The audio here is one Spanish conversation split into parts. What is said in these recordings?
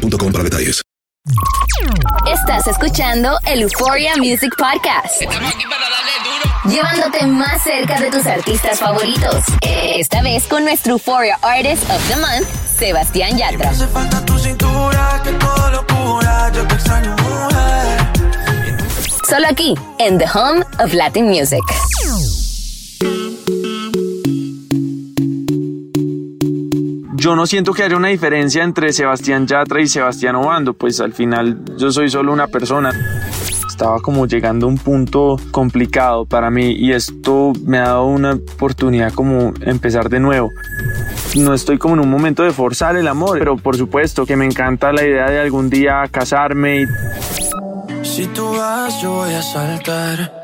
boostmobile.com para detalles. Estás escuchando el Euphoria Music Podcast. Llevándote más cerca de tus artistas favoritos. Esta vez con nuestro Euphoria Artist of the Month, Sebastián Yatra. Solo aquí, en The Home of Latin Music. Yo no siento que haya una diferencia entre Sebastián Yatra y Sebastián Obando, pues al final yo soy solo una persona. Estaba como llegando a un punto complicado para mí y esto me ha dado una oportunidad como empezar de nuevo. No estoy como en un momento de forzar el amor, pero por supuesto que me encanta la idea de algún día casarme. Y... Si tú vas, yo voy a saltar.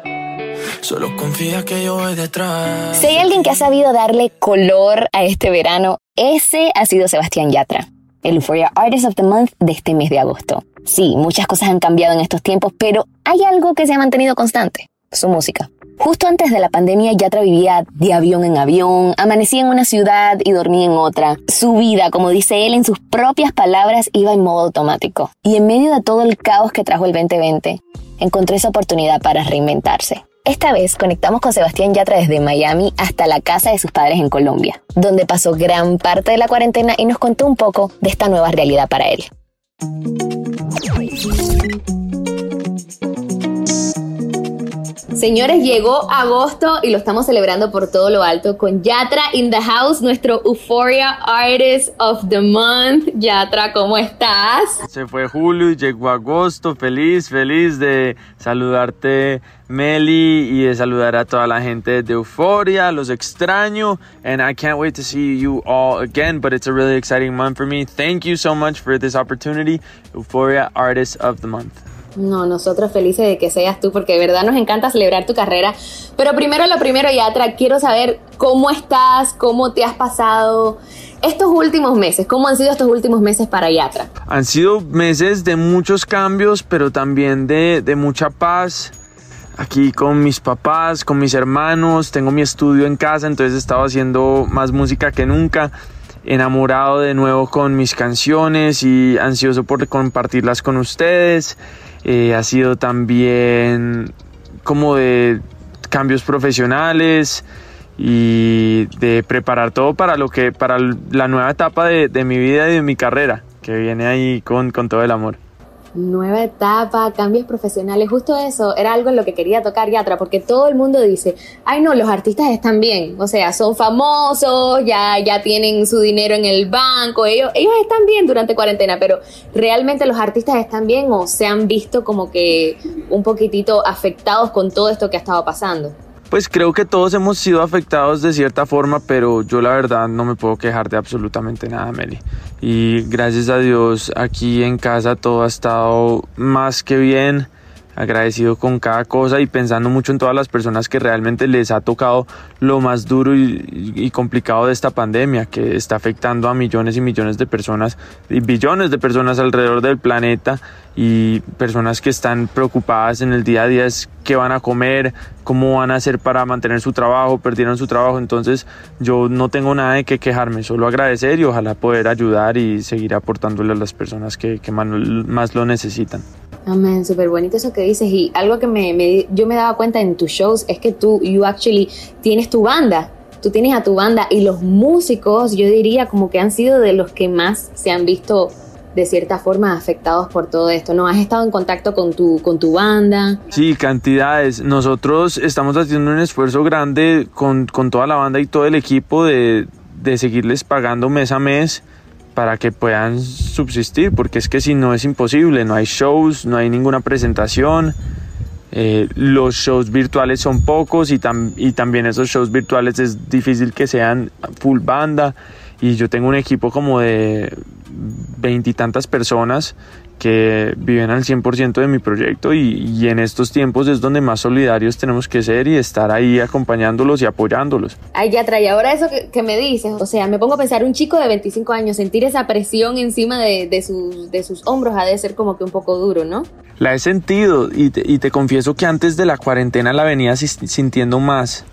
Solo confía que yo voy detrás. Si hay alguien que ha sabido darle color a este verano, ese ha sido Sebastián Yatra, el Euphoria Artist of the Month de este mes de agosto. Sí, muchas cosas han cambiado en estos tiempos, pero hay algo que se ha mantenido constante, su música. Justo antes de la pandemia, Yatra vivía de avión en avión, amanecía en una ciudad y dormía en otra. Su vida, como dice él en sus propias palabras, iba en modo automático. Y en medio de todo el caos que trajo el 2020, encontró esa oportunidad para reinventarse. Esta vez conectamos con Sebastián Yatra desde Miami hasta la casa de sus padres en Colombia, donde pasó gran parte de la cuarentena y nos contó un poco de esta nueva realidad para él. Señores, llegó agosto y lo estamos celebrando por todo lo alto con Yatra in the house, nuestro Euphoria Artist of the Month. Yatra, ¿cómo estás? Se fue julio y llegó agosto. Feliz, feliz de saludarte, Meli, y de saludar a toda la gente de Euphoria. Los extraño, and I can't wait to see you all again. But it's a really exciting month for me. Thank you so much for this opportunity, Euphoria Artist of the Month. No, nosotros felices de que seas tú, porque de verdad nos encanta celebrar tu carrera. Pero primero lo primero, Yatra, quiero saber cómo estás, cómo te has pasado estos últimos meses. ¿Cómo han sido estos últimos meses para Yatra? Han sido meses de muchos cambios, pero también de, mucha paz. Aquí con mis papás, con mis hermanos, tengo mi estudio en casa, entonces he estado haciendo más música que nunca enamorado de nuevo con mis canciones y ansioso por compartirlas con ustedes. Eh, ha sido también como de cambios profesionales y de preparar todo para lo que para la nueva etapa de, de mi vida y de mi carrera que viene ahí con, con todo el amor nueva etapa, cambios profesionales, justo eso era algo en lo que quería tocar Yatra, porque todo el mundo dice, ay no, los artistas están bien, o sea, son famosos, ya, ya tienen su dinero en el banco, ellos, ellos están bien durante cuarentena, pero realmente los artistas están bien o se han visto como que un poquitito afectados con todo esto que ha estado pasando. Pues creo que todos hemos sido afectados de cierta forma, pero yo la verdad no me puedo quejar de absolutamente nada, Meli. Y gracias a Dios aquí en casa todo ha estado más que bien agradecido con cada cosa y pensando mucho en todas las personas que realmente les ha tocado lo más duro y, complicado de esta pandemia que está afectando a millones y millones de personas y billones de personas alrededor del planeta y personas que están preocupadas en el día a día es qué van a comer, cómo van a hacer para mantener su trabajo, perdieron su trabajo, entonces yo no tengo nada de qué quejarme, solo agradecer y ojalá poder ayudar y seguir aportándole a las personas que, más lo necesitan. Amén, súper bonito eso que dices y algo que me, yo me daba cuenta en tus shows es que tú, you actually tienes tu banda, tú tienes a tu banda y los músicos yo diría como que han sido de los que más se han visto de cierta forma afectados por todo esto, ¿no? ¿Has estado en contacto con tu, con tu banda? Sí, cantidades. Nosotros estamos haciendo un esfuerzo grande con, con toda la banda y todo el equipo de, de seguirles pagando mes a mes para que puedan subsistir, porque es que si no es imposible, no hay shows, no hay ninguna presentación, eh, los shows virtuales son pocos y, y también esos shows virtuales es difícil que sean full banda y yo tengo un equipo como de veintitantas personas que viven al 100% de mi proyecto y, en estos tiempos es donde más solidarios tenemos que ser y estar ahí acompañándolos y apoyándolos. Ay, ya trae ahora eso que, me dices, o sea, me pongo a pensar, un chico de 25 años, sentir esa presión encima de, sus, de sus hombros ha de ser como que un poco duro, ¿no? La he sentido y te, y te confieso que antes de la cuarentena la venía sintiendo más,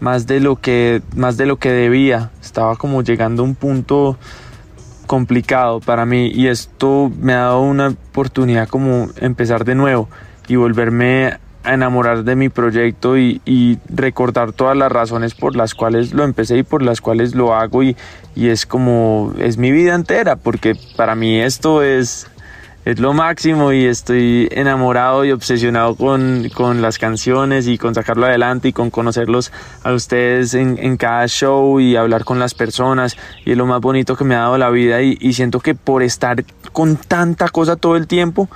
más de lo que, más de lo que debía, estaba como llegando a un punto complicado para mí y esto me ha dado una oportunidad como empezar de nuevo y volverme a enamorar de mi proyecto y, recordar todas las razones por las cuales lo empecé y por las cuales lo hago y, y es como es mi vida entera porque para mí esto es es lo máximo y estoy enamorado y obsesionado con, con, las canciones y con sacarlo adelante y con conocerlos a ustedes en, en, cada show y hablar con las personas y es lo más bonito que me ha dado la vida y, y siento que por estar con tanta cosa todo el tiempo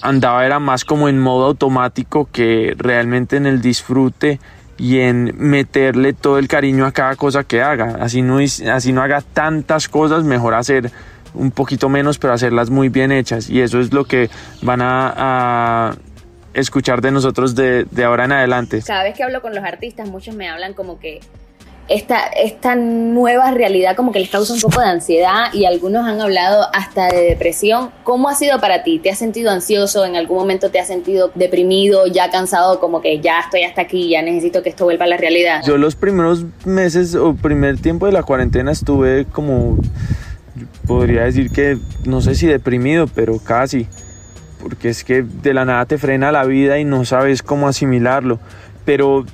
andaba era más como en modo automático que realmente en el disfrute y en meterle todo el cariño a cada cosa que haga. Así no, así no haga tantas cosas, mejor hacer un poquito menos, pero hacerlas muy bien hechas. Y eso es lo que van a, escuchar de nosotros de, ahora en adelante. Cada vez que hablo con los artistas, muchos me hablan como que esta, esta nueva realidad como que les causa un poco de ansiedad y algunos han hablado hasta de depresión. ¿Cómo ha sido para ti? ¿Te has sentido ansioso? ¿En algún momento te has sentido deprimido, ya cansado, como que ya estoy hasta aquí, ya necesito que esto vuelva a la realidad? Yo los primeros meses o primer tiempo de la cuarentena estuve como podría decir que no sé si deprimido, pero casi, porque es que de la nada te frena la vida y no sabes cómo asimilarlo, pero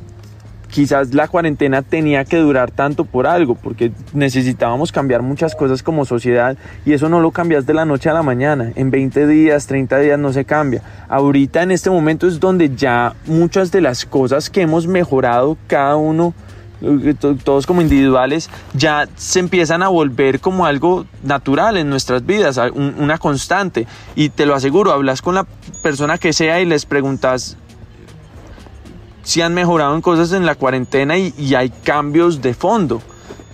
quizás la cuarentena tenía que durar tanto por algo, porque necesitábamos cambiar muchas cosas como sociedad y eso no lo cambias de la noche a la mañana, en 20 días, 30 días no se cambia. Ahorita en este momento es donde ya muchas de las cosas que hemos mejorado cada uno todos como individuales, ya se empiezan a volver como algo natural en nuestras vidas, una constante. Y te lo aseguro, hablas con la persona que sea y les preguntas si han mejorado en cosas en la cuarentena y, y hay cambios de fondo.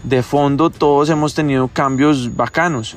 De fondo todos hemos tenido cambios bacanos.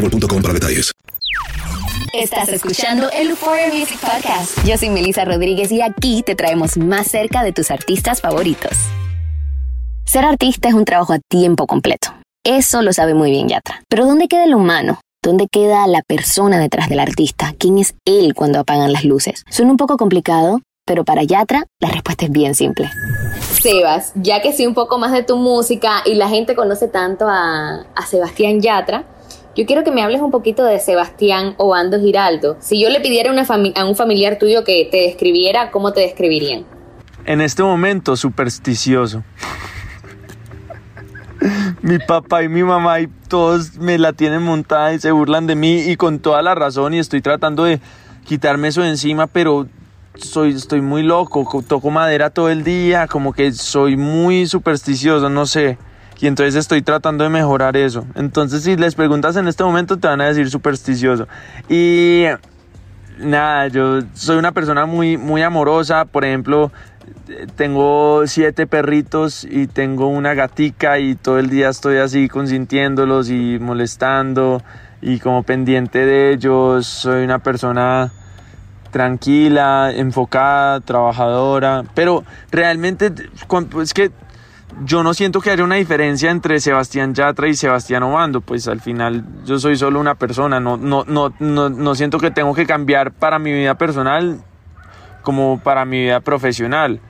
para detalles. Estás escuchando el Euphoria Music Podcast. Yo soy Melissa Rodríguez y aquí te traemos más cerca de tus artistas favoritos. Ser artista es un trabajo a tiempo completo. Eso lo sabe muy bien Yatra. Pero ¿dónde queda el humano? ¿Dónde queda la persona detrás del artista? ¿Quién es él cuando apagan las luces? Suena un poco complicado, pero para Yatra la respuesta es bien simple. Sebas, ya que sé un poco más de tu música y la gente conoce tanto a, a Sebastián Yatra, yo quiero que me hables un poquito de Sebastián Obando Giraldo. Si yo le pidiera a un familiar tuyo que te describiera, ¿cómo te describirían? En este momento, supersticioso. mi papá y mi mamá y todos me la tienen montada y se burlan de mí y con toda la razón y estoy tratando de quitarme eso de encima, pero soy, estoy muy loco, toco madera todo el día, como que soy muy supersticioso, no sé y entonces estoy tratando de mejorar eso. Entonces si les preguntas en este momento te van a decir supersticioso. Y nada, yo soy una persona muy, muy amorosa, por ejemplo, tengo siete perritos y tengo una gatica y todo el día estoy así consintiéndolos y molestando y como pendiente de ellos, soy una persona tranquila, enfocada, trabajadora, pero realmente es que yo no siento que haya una diferencia entre Sebastián Yatra y Sebastián Obando, pues al final yo soy solo una persona, no, no, no, no, no siento que tengo que cambiar para mi vida personal como para mi vida profesional.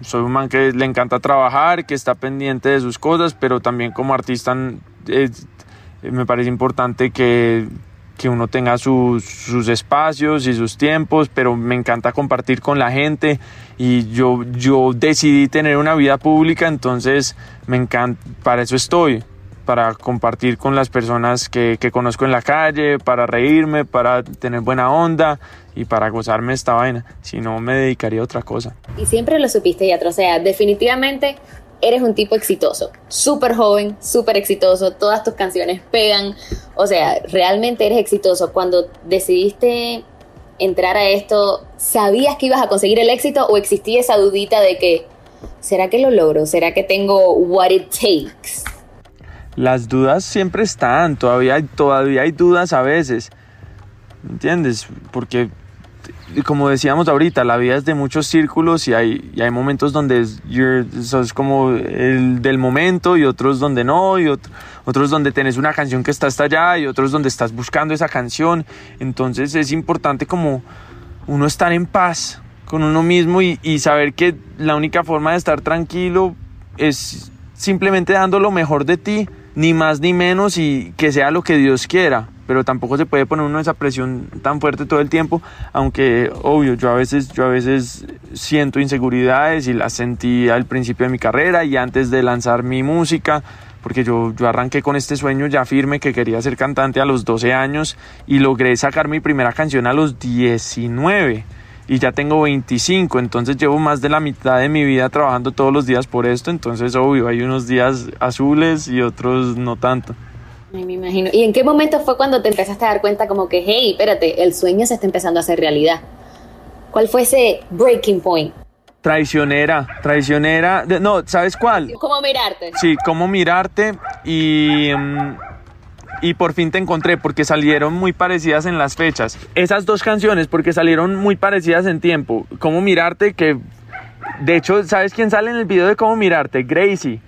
Soy un man que le encanta trabajar, que está pendiente de sus cosas, pero también como artista me parece importante que, que uno tenga sus, sus, espacios y sus tiempos, pero me encanta compartir con la gente y yo, yo decidí tener una vida pública, entonces me encanta, para eso estoy. para compartir con las personas que, que, conozco en la calle, para reírme, para tener buena onda y para gozarme esta vaina. Si no, me dedicaría a otra cosa. Y siempre lo supiste, Yatra. O sea, definitivamente eres un tipo exitoso. Súper joven, súper exitoso. Todas tus canciones pegan. O sea, realmente eres exitoso. Cuando decidiste entrar a esto, ¿sabías que ibas a conseguir el éxito o existía esa dudita de que, ¿será que lo logro? ¿Será que tengo what it takes? Las dudas siempre están, todavía hay, todavía hay dudas a veces, ¿entiendes? Porque como decíamos ahorita, la vida es de muchos círculos y hay, y hay momentos donde sos como el del momento y otros donde no, y otros donde tenés una canción que está hasta allá y otros donde estás buscando esa canción. Entonces es importante como uno estar en paz con uno mismo y, y saber que la única forma de estar tranquilo es simplemente dando lo mejor de ti, ni más ni menos y que sea lo que Dios quiera. Pero tampoco se puede poner uno esa presión tan fuerte todo el tiempo, aunque obvio, yo a veces, yo a veces siento inseguridades y las sentí al principio de mi carrera y antes de lanzar mi música, porque yo, yo arranqué con este sueño ya firme que quería ser cantante a los 12 años y logré sacar mi primera canción a los 19 y ya tengo 25, entonces llevo más de la mitad de mi vida trabajando todos los días por esto, entonces obvio, hay unos días azules y otros no tanto me imagino. ¿Y en qué momento fue cuando te empezaste a dar cuenta como que, hey, espérate, el sueño se está empezando a hacer realidad? ¿Cuál fue ese breaking point? Traicionera, traicionera. No, ¿sabes cuál? ¿Cómo mirarte? Sí, cómo mirarte y... Mm, y por fin te encontré porque salieron muy parecidas en las fechas. Esas dos canciones porque salieron muy parecidas en tiempo. Cómo mirarte que... De hecho, ¿sabes quién sale en el video de cómo mirarte? Gracie.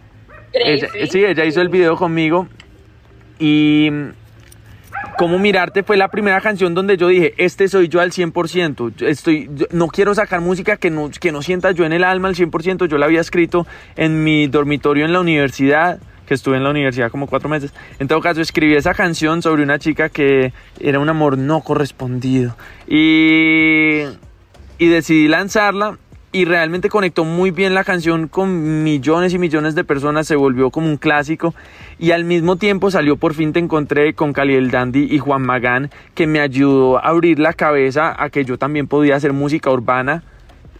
Gracie. sí, ella hizo el video conmigo y Cómo mirarte fue la primera canción donde yo dije, este soy yo al 100%. Estoy, no quiero sacar música que no, que no sienta yo en el alma al 100%. Yo la había escrito en mi dormitorio en la universidad, que estuve en la universidad como cuatro meses. En todo caso, escribí esa canción sobre una chica que era un amor no correspondido. Y, y decidí lanzarla y realmente conectó muy bien la canción con millones y millones de personas, se volvió como un clásico y al mismo tiempo salió por fin te encontré con Cali el Dandy y Juan Magán que me ayudó a abrir la cabeza a que yo también podía hacer música urbana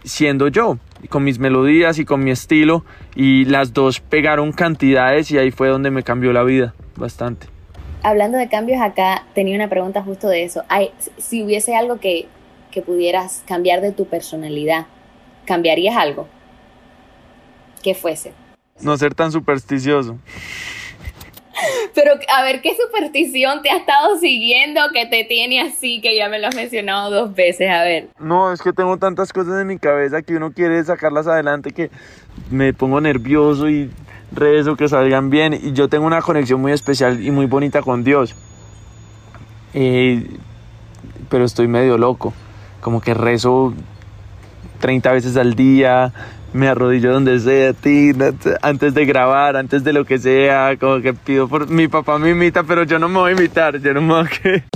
siendo yo, con mis melodías y con mi estilo y las dos pegaron cantidades y ahí fue donde me cambió la vida bastante. Hablando de cambios acá, tenía una pregunta justo de eso. si hubiese algo que, que pudieras cambiar de tu personalidad, ¿cambiarías algo? ¿Qué fuese? No ser tan supersticioso. Pero a ver, ¿qué superstición te ha estado siguiendo que te tiene así, que ya me lo has mencionado dos veces? A ver. No, es que tengo tantas cosas en mi cabeza que uno quiere sacarlas adelante que me pongo nervioso y rezo que salgan bien. Y yo tengo una conexión muy especial y muy bonita con Dios. Eh, pero estoy medio loco. Como que rezo 30 veces al día, me arrodillo donde sea, ti, antes de grabar, antes de lo que sea, como que pido por mi papá me imita, pero yo no me voy a imitar, yo no me voy a.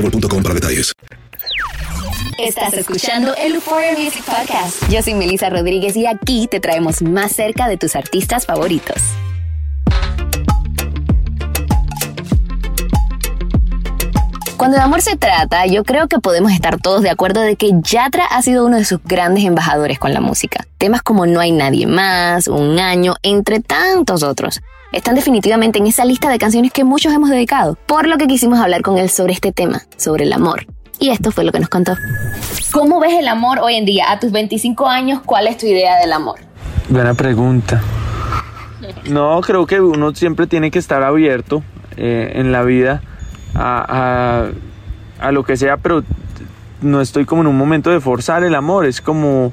boostmobile.com para detalles. Estás escuchando el Euphoria Music Podcast. Yo soy Melissa Rodríguez y aquí te traemos más cerca de tus artistas favoritos. Cuando de amor se trata, yo creo que podemos estar todos de acuerdo de que Yatra ha sido uno de sus grandes embajadores con la música. Temas como No hay nadie más, Un año, entre tantos otros. Están definitivamente en esa lista de canciones que muchos hemos dedicado, por lo que quisimos hablar con él sobre este tema, sobre el amor. Y esto fue lo que nos contó. ¿Cómo ves el amor hoy en día? A tus 25 años, ¿cuál es tu idea del amor? Buena pregunta. No, creo que uno siempre tiene que estar abierto eh, en la vida a, a, lo que sea, pero no estoy como en un momento de forzar el amor, es como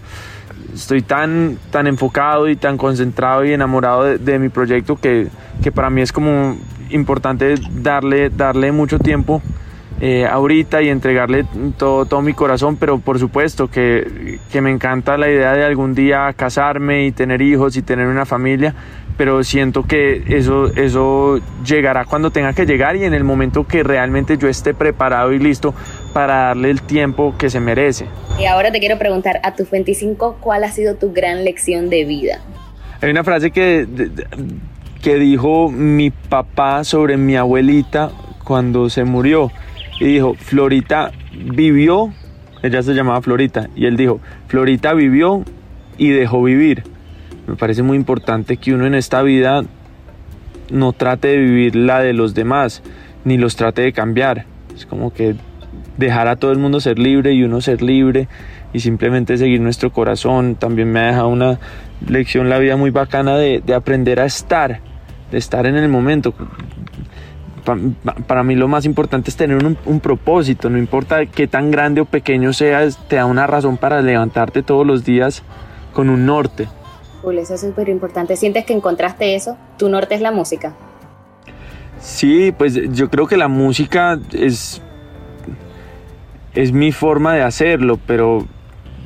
estoy tan, tan enfocado y tan concentrado y enamorado de, mi proyecto que, que, para mí es como importante darle, darle mucho tiempo eh, ahorita y entregarle todo, todo mi corazón, pero por supuesto que, que me encanta la idea de algún día casarme y tener hijos y tener una familia, pero siento que eso, eso llegará cuando tenga que llegar y en el momento que realmente yo esté preparado y listo para darle el tiempo que se merece. Y ahora te quiero preguntar, a tus 25, ¿cuál ha sido tu gran lección de vida? Hay una frase que, que dijo mi papá sobre mi abuelita cuando se murió y dijo, Florita vivió, ella se llamaba Florita, y él dijo, Florita vivió y dejó vivir. Me parece muy importante que uno en esta vida no trate de vivir la de los demás, ni los trate de cambiar. Es como que dejar a todo el mundo ser libre y uno ser libre y simplemente seguir nuestro corazón. También me ha dejado una lección la vida muy bacana de, aprender a estar, de estar en el momento para mí lo más importante es tener un, propósito, no importa qué tan grande o pequeño seas, te da una razón para levantarte todos los días con un norte. eso es súper importante. ¿Sientes que encontraste eso? ¿Tu norte es la música? Sí, pues yo creo que la música es, es mi forma de hacerlo, pero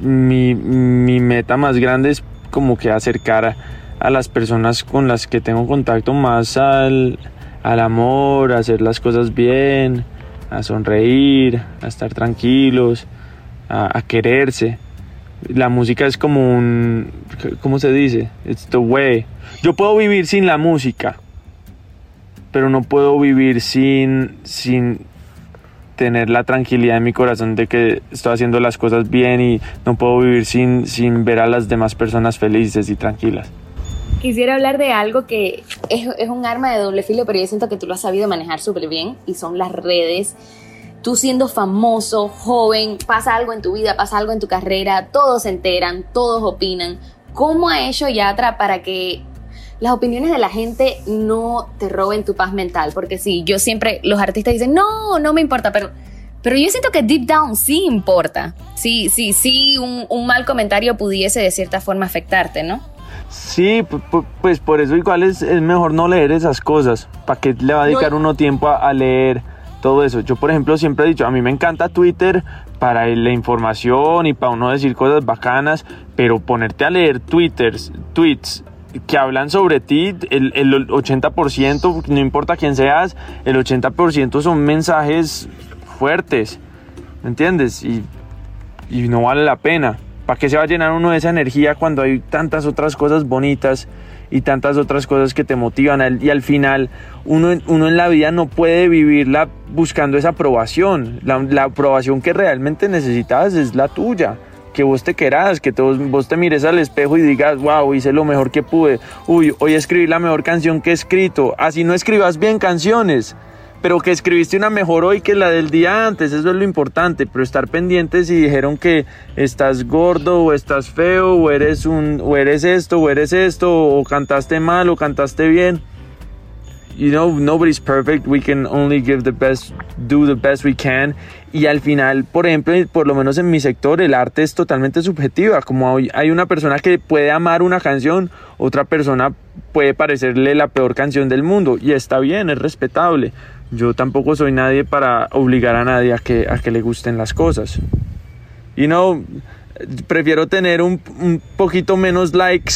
mi, mi meta más grande es como que acercar a, a las personas con las que tengo contacto más al, al amor, a hacer las cosas bien, a sonreír, a estar tranquilos, a, quererse. La música es como un, ¿cómo se dice? It's the way. Yo puedo vivir sin la música, pero no puedo vivir sin, sin tener la tranquilidad en mi corazón de que estoy haciendo las cosas bien y no puedo vivir sin, sin ver a las demás personas felices y tranquilas quisiera hablar de algo que es, es, un arma de doble filo, pero yo siento que tú lo has sabido manejar súper bien y son las redes. Tú siendo famoso, joven, pasa algo en tu vida, pasa algo en tu carrera, todos se enteran, todos opinan. ¿Cómo ha hecho Yatra para que las opiniones de la gente no te roben tu paz mental? Porque sí, yo siempre, los artistas dicen, no, no me importa, pero, pero yo siento que deep down sí importa. Sí, sí, sí, un, un mal comentario pudiese de cierta forma afectarte, ¿no? Sí, pues por eso igual es, es mejor no leer esas cosas. ¿Para qué le va a dedicar uno tiempo a, leer todo eso? Yo, por ejemplo, siempre he dicho, a mí me encanta Twitter para la información y para uno decir cosas bacanas, pero ponerte a leer twitters, tweets que hablan sobre ti, el, el 80%, no importa quién seas, el 80% son mensajes fuertes, ¿me entiendes? Y, y no vale la pena. ¿Para qué se va a llenar uno de esa energía cuando hay tantas otras cosas bonitas y tantas otras cosas que te motivan? Y al final uno, uno en la vida no puede vivirla buscando esa aprobación. La, aprobación que realmente necesitas es la tuya que vos te querás, que vos te mires al espejo y digas, wow, hice lo mejor que pude, uy, hoy escribí la mejor canción que he escrito, así no escribas bien canciones, pero que escribiste una mejor hoy que la del día antes, eso es lo importante, pero estar pendientes si dijeron que estás gordo o estás feo o eres un o eres esto o eres esto o cantaste mal o cantaste bien. You know, nobody's perfect. We can only give the best, do the best we can. Y al final, por ejemplo, por lo menos en mi sector, el arte es totalmente subjetiva. Como hay una persona que puede amar una canción, otra persona puede parecerle la peor canción del mundo. Y está bien, es respetable. Yo tampoco soy nadie para obligar a nadie a que, a que le gusten las cosas. Y no, prefiero tener un, un poquito menos likes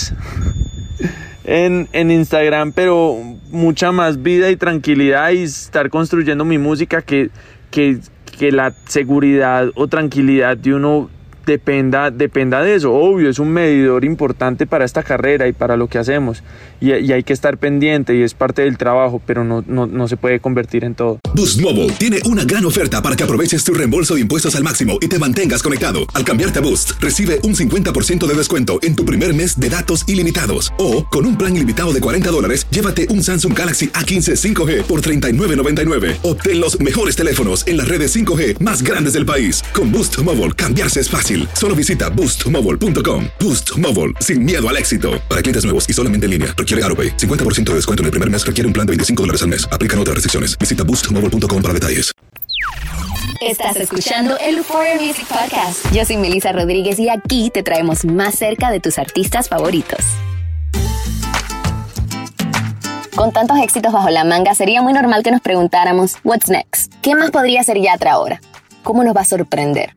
en, en, Instagram, pero mucha más vida y tranquilidad y estar construyendo mi música que, que, que la seguridad o tranquilidad de uno dependa, dependa de eso. Obvio, es un medidor importante para esta carrera y para lo que hacemos. Y, hay que estar pendiente y es parte del trabajo, pero no, no, no, se puede convertir en todo. Boost Mobile tiene una gran oferta para que aproveches tu reembolso de impuestos al máximo y te mantengas conectado. Al cambiarte a Boost, recibe un 50% de descuento en tu primer mes de datos ilimitados. O, con un plan ilimitado de 40 dólares, llévate un Samsung Galaxy A15 5G por $39.99. Obtén los mejores teléfonos en las redes 5G más grandes del país. Con Boost Mobile, cambiarse es fácil. Solo visita boostmobile.com. Boost Mobile, sin miedo al éxito. Para clientes nuevos y solamente en línea, requiere AroPay. 50% de descuento en el primer mes requiere un plan de 25 dólares al mes. Aplican otras restricciones. Visita boostmobile.com para detalles. Estás escuchando el Euphoria Music Podcast. Yo soy Melissa Rodríguez y aquí te traemos más cerca de tus artistas favoritos. Con tantos éxitos bajo la manga, sería muy normal que nos preguntáramos, ¿What's next? ¿Qué más podría ser Yatra ahora? ¿Cómo nos va a sorprender?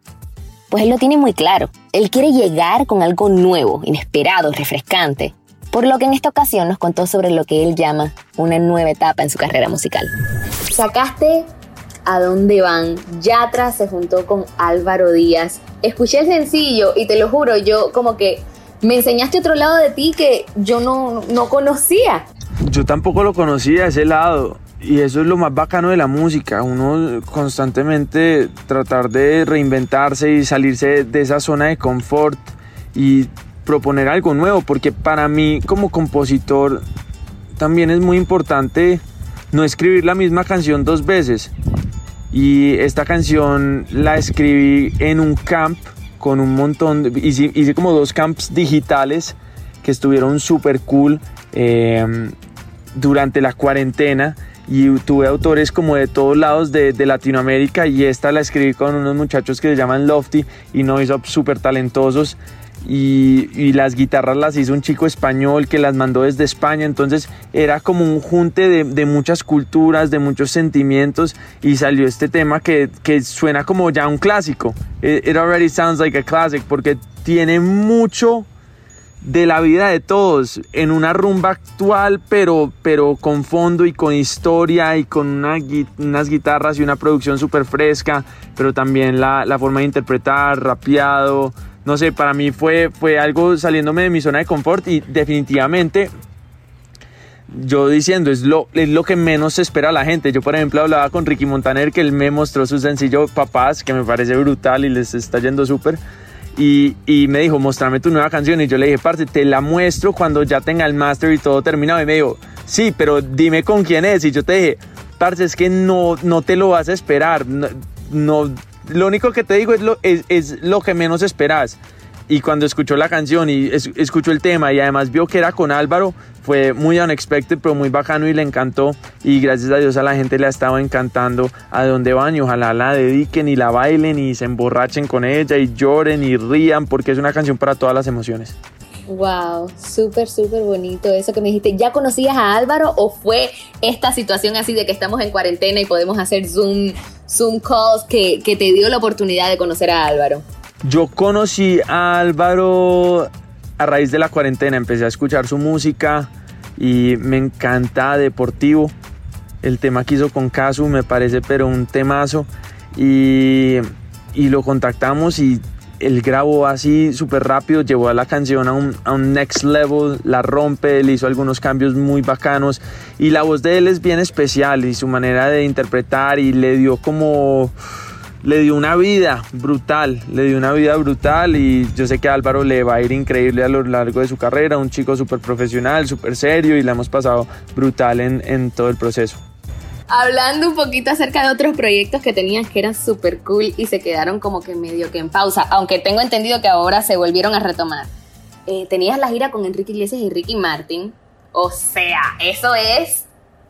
Pues él lo tiene muy claro. Él quiere llegar con algo nuevo, inesperado, refrescante. Por lo que en esta ocasión nos contó sobre lo que él llama una nueva etapa en su carrera musical. Sacaste a dónde van. Yatra se juntó con Álvaro Díaz. Escuché el sencillo y te lo juro, yo como que me enseñaste otro lado de ti que yo no, no conocía. Yo tampoco lo conocía ese lado. Y eso es lo más bacano de la música, uno constantemente tratar de reinventarse y salirse de esa zona de confort y proponer algo nuevo, porque para mí como compositor también es muy importante no escribir la misma canción dos veces. Y esta canción la escribí en un camp con un montón, de, hice, hice como dos camps digitales que estuvieron súper cool. Eh, durante la cuarentena y tuve autores como de todos lados de, de, Latinoamérica y esta la escribí con unos muchachos que se llaman Lofty y no hizo súper talentosos. Y, las guitarras las hizo un chico español que las mandó desde España. Entonces era como un junte de, de muchas culturas de muchos sentimientos y salió este tema que, que suena como ya un clásico. It, it already sounds like a classic porque tiene mucho de la vida de todos en una rumba actual, pero, pero con fondo y con historia y con una, unas guitarras y una producción súper fresca, pero también la, la, forma de interpretar, rapeado. No sé, para mí fue, fue algo saliéndome de mi zona de confort y definitivamente yo diciendo, es lo, es lo que menos se espera la gente. Yo, por ejemplo, hablaba con Ricky Montaner, que él me mostró su sencillo Papás, que me parece brutal y les está yendo súper y, y, me dijo, mostrame tu nueva canción. Y yo le dije, parce, te la muestro cuando ya tenga el master y todo terminado. Y me dijo, sí, pero dime con quién es. Y yo te dije, parce, es que no, no te lo vas a esperar. No, no lo único que te digo es lo, es, es lo que menos esperas. Y cuando escuchó la canción y es, escuchó el tema y además vio que era con Álvaro, fue muy unexpected, pero muy bacano y le encantó. Y gracias a Dios a la gente le ha estado encantando a dónde van y ojalá la dediquen y la bailen y se emborrachen con ella y lloren y rían porque es una canción para todas las emociones. Wow, súper, súper bonito eso que me dijiste. ¿Ya conocías a Álvaro o fue esta situación así de que estamos en cuarentena y podemos hacer Zoom, Zoom calls que te dio la oportunidad de conocer a Álvaro? Yo conocí a Álvaro a raíz de la cuarentena, empecé a escuchar su música y me encanta Deportivo. El tema que hizo con Casu me parece pero un temazo y, y lo contactamos y él grabó así súper rápido, llevó a la canción a un, a un, next level, la rompe, le hizo algunos cambios muy bacanos y la voz de él es bien especial y su manera de interpretar y le dio como le dio una vida brutal, le dio una vida brutal y yo sé que a Álvaro le va a ir increíble a lo largo de su carrera, un chico súper profesional, súper serio y la hemos pasado brutal en, todo el proceso. Hablando un poquito acerca de otros proyectos que tenías que eran súper cool y se quedaron como que medio que en pausa, aunque tengo entendido que ahora se volvieron a retomar. Eh, tenías la gira con Enrique Iglesias y Ricky Martin, o sea, eso es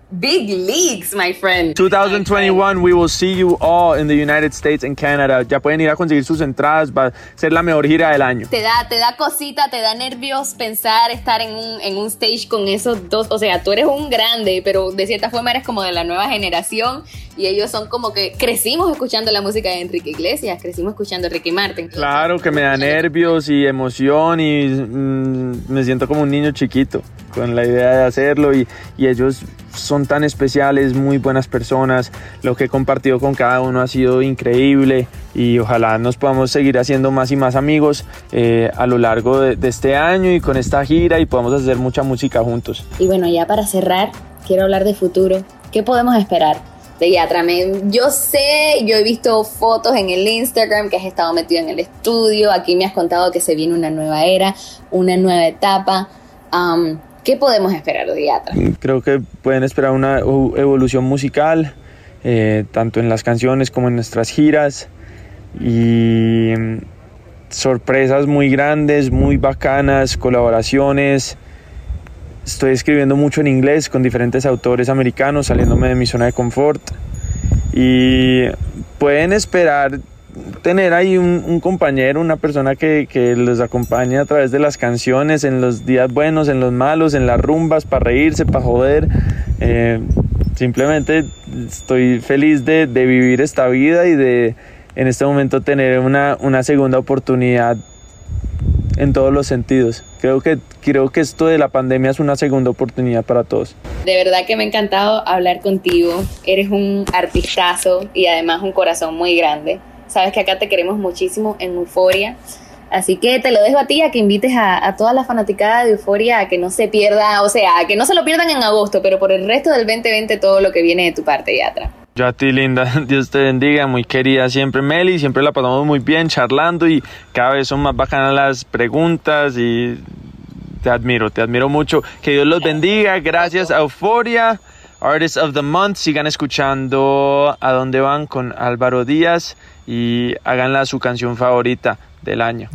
Big leagues, my friend. 2021, we will see you all in the United States and Canada. Ya pueden ir a conseguir sus entradas, va a ser la mejor gira del año. Te da, te da cosita, te da nervios pensar estar en un, en un stage con esos dos. O sea, tú eres un grande, pero de cierta forma eres como de la nueva generación y ellos son como que crecimos escuchando la música de Enrique Iglesias, crecimos escuchando a Ricky Martin. Claro que me da nervios y emoción y mmm, me siento como un niño chiquito con la idea de hacerlo y, y ellos son tan especiales, muy buenas personas. Lo que he compartido con cada uno ha sido increíble y ojalá nos podamos seguir haciendo más y más amigos eh, a lo largo de, de, este año y con esta gira y podamos hacer mucha música juntos. Y bueno, ya para cerrar, quiero hablar de futuro. ¿Qué podemos esperar? De Yatra, yo sé, yo he visto fotos en el Instagram que has estado metido en el estudio, aquí me has contado que se viene una nueva era, una nueva etapa. Um, ¿Qué podemos esperar de Yatra? Creo que pueden esperar una evolución musical, eh, tanto en las canciones como en nuestras giras. Y sorpresas muy grandes, muy bacanas, colaboraciones. Estoy escribiendo mucho en inglés con diferentes autores americanos, saliéndome de mi zona de confort. Y pueden esperar tener ahí un, compañero, una persona que, los acompañe a través de las canciones, en los días buenos, en los malos, en las rumbas, para reírse, para joder. Eh, simplemente estoy feliz de, vivir esta vida y de en este momento tener una, una segunda oportunidad en todos los sentidos. Creo que, creo que esto de la pandemia es una segunda oportunidad para todos. De verdad que me ha encantado hablar contigo. Eres un artistazo y además un corazón muy grande. Sabes que acá te queremos muchísimo en Euforia. Así que te lo dejo a ti, a que invites a, a toda la fanaticada de Euforia a que no se pierda, o sea, a que no se lo pierdan en agosto, pero por el resto del 2020 todo lo que viene de tu parte, Yatra. Yo a ti, linda, Dios te bendiga, muy querida siempre Meli, siempre la pasamos muy bien charlando y cada vez son más bacanas las preguntas y te admiro, te admiro mucho. Que Dios los bendiga, gracias Euforia, Artist of the Month, sigan escuchando a dónde van con Álvaro Díaz y háganla su canción favorita del año.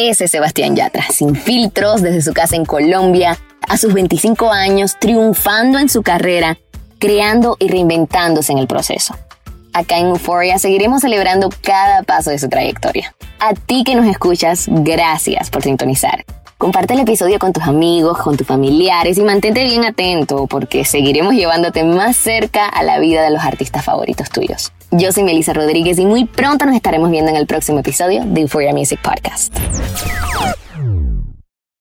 Ese Sebastián Yatra, sin filtros, desde su casa en Colombia, a sus 25 años, triunfando en su carrera, creando y reinventándose en el proceso. Acá en Euphoria seguiremos celebrando cada paso de su trayectoria. A ti que nos escuchas, gracias por sintonizar. Comparte el episodio con tus amigos, con tus familiares y mantente bien atento porque seguiremos llevándote más cerca a la vida de los artistas favoritos tuyos. Yo soy Melissa Rodríguez y muy pronto nos estaremos viendo en el próximo episodio de Euphoria Music Podcast.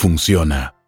funciona.